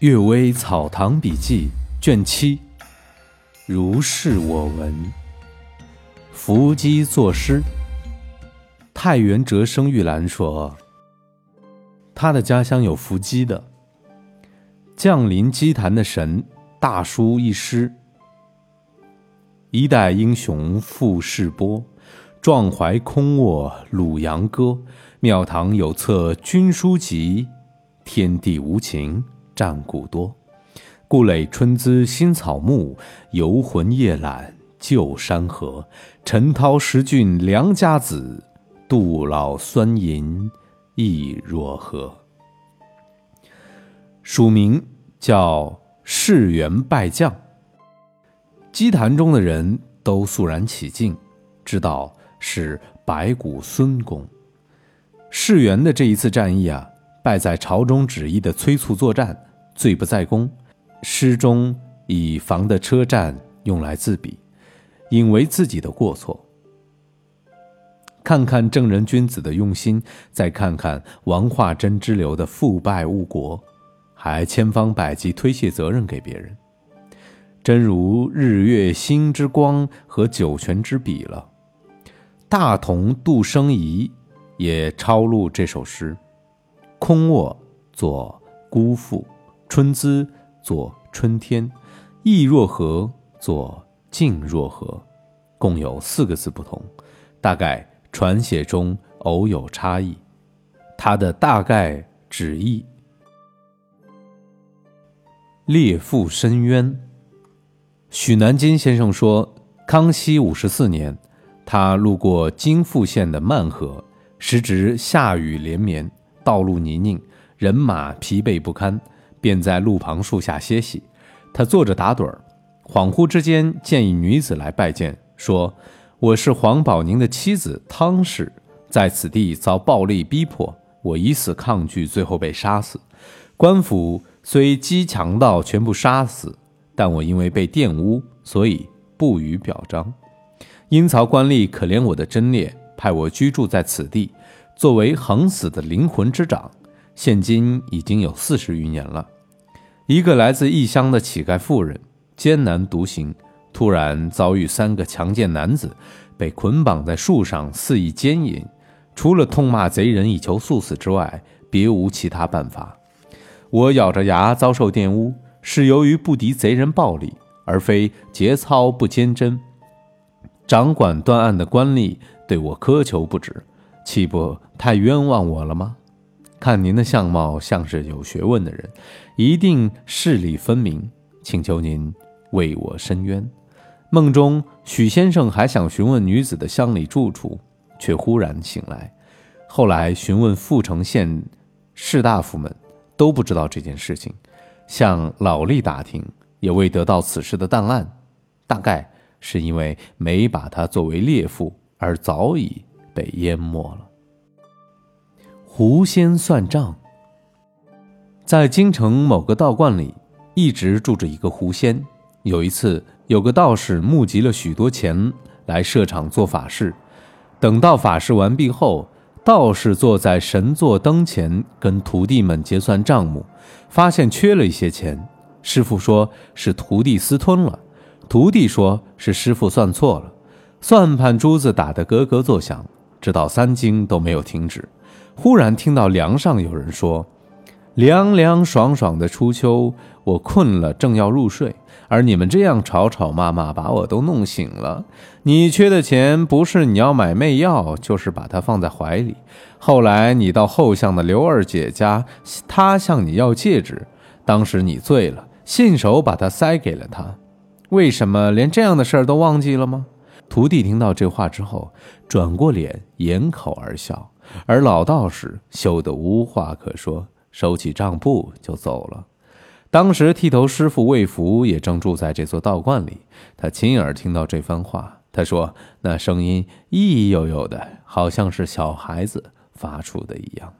阅微草堂笔记卷七，如是我闻。伏击作诗。太原哲生玉兰说，他的家乡有伏击的，降临祭坛的神大书一诗：一代英雄傅世波，壮怀空卧鲁阳歌。庙堂有册军书集，天地无情。战鼓多，故垒春姿新草木，游魂夜览旧山河。陈涛十郡良家子，杜老酸吟亦若何？署名叫世元败将。祭坛中的人都肃然起敬，知道是白骨孙公。世元的这一次战役啊，败在朝中旨意的催促作战。罪不在公，诗中以房的车站用来自比，引为自己的过错。看看正人君子的用心，再看看王化贞之流的腐败误国，还千方百计推卸责任给别人，真如日月星之光和九泉之比了。大同杜生仪也抄录这首诗，空卧作辜负。春姿作春天，意若何作静若何，共有四个字不同，大概传写中偶有差异。它的大概旨意：列父深渊。许南金先生说，康熙五十四年，他路过京阜县的漫河，时值下雨连绵，道路泥泞，人马疲惫不堪。便在路旁树下歇息，他坐着打盹儿，恍惚之间见一女子来拜见，说：“我是黄宝宁的妻子汤氏，在此地遭暴力逼迫，我以死抗拒，最后被杀死。官府虽激强盗全部杀死，但我因为被玷污，所以不予表彰。阴曹官吏可怜我的贞烈，派我居住在此地，作为横死的灵魂之长。”现今已经有四十余年了。一个来自异乡的乞丐妇人艰难独行，突然遭遇三个强健男子，被捆绑在树上肆意奸淫。除了痛骂贼人以求速死之外，别无其他办法。我咬着牙遭受玷污，是由于不敌贼人暴力，而非节操不坚贞。掌管断案的官吏对我苛求不止，岂不太冤枉我了吗？看您的相貌像是有学问的人，一定事理分明，请求您为我伸冤。梦中许先生还想询问女子的乡里住处，却忽然醒来。后来询问阜城县士大夫们，都不知道这件事情。向老吏打听，也未得到此事的档案。大概是因为没把他作为猎妇，而早已被淹没了。狐仙算账。在京城某个道观里，一直住着一个狐仙。有一次，有个道士募集了许多钱来设场做法事。等到法事完毕后，道士坐在神座灯前，跟徒弟们结算账目，发现缺了一些钱。师傅说是徒弟私吞了，徒弟说是师傅算错了。算盘珠子打得咯咯作响，直到三更都没有停止。忽然听到梁上有人说：“凉凉爽爽的初秋，我困了，正要入睡，而你们这样吵吵骂骂，把我都弄醒了。你缺的钱不是你要买媚药，就是把它放在怀里。后来你到后巷的刘二姐家，她向你要戒指，当时你醉了，信手把它塞给了她。为什么连这样的事儿都忘记了吗？”徒弟听到这话之后，转过脸，掩口而笑。而老道士羞得无话可说，收起账簿就走了。当时剃头师傅魏福也正住在这座道观里，他亲耳听到这番话。他说：“那声音咿咿悠悠的，好像是小孩子发出的一样。”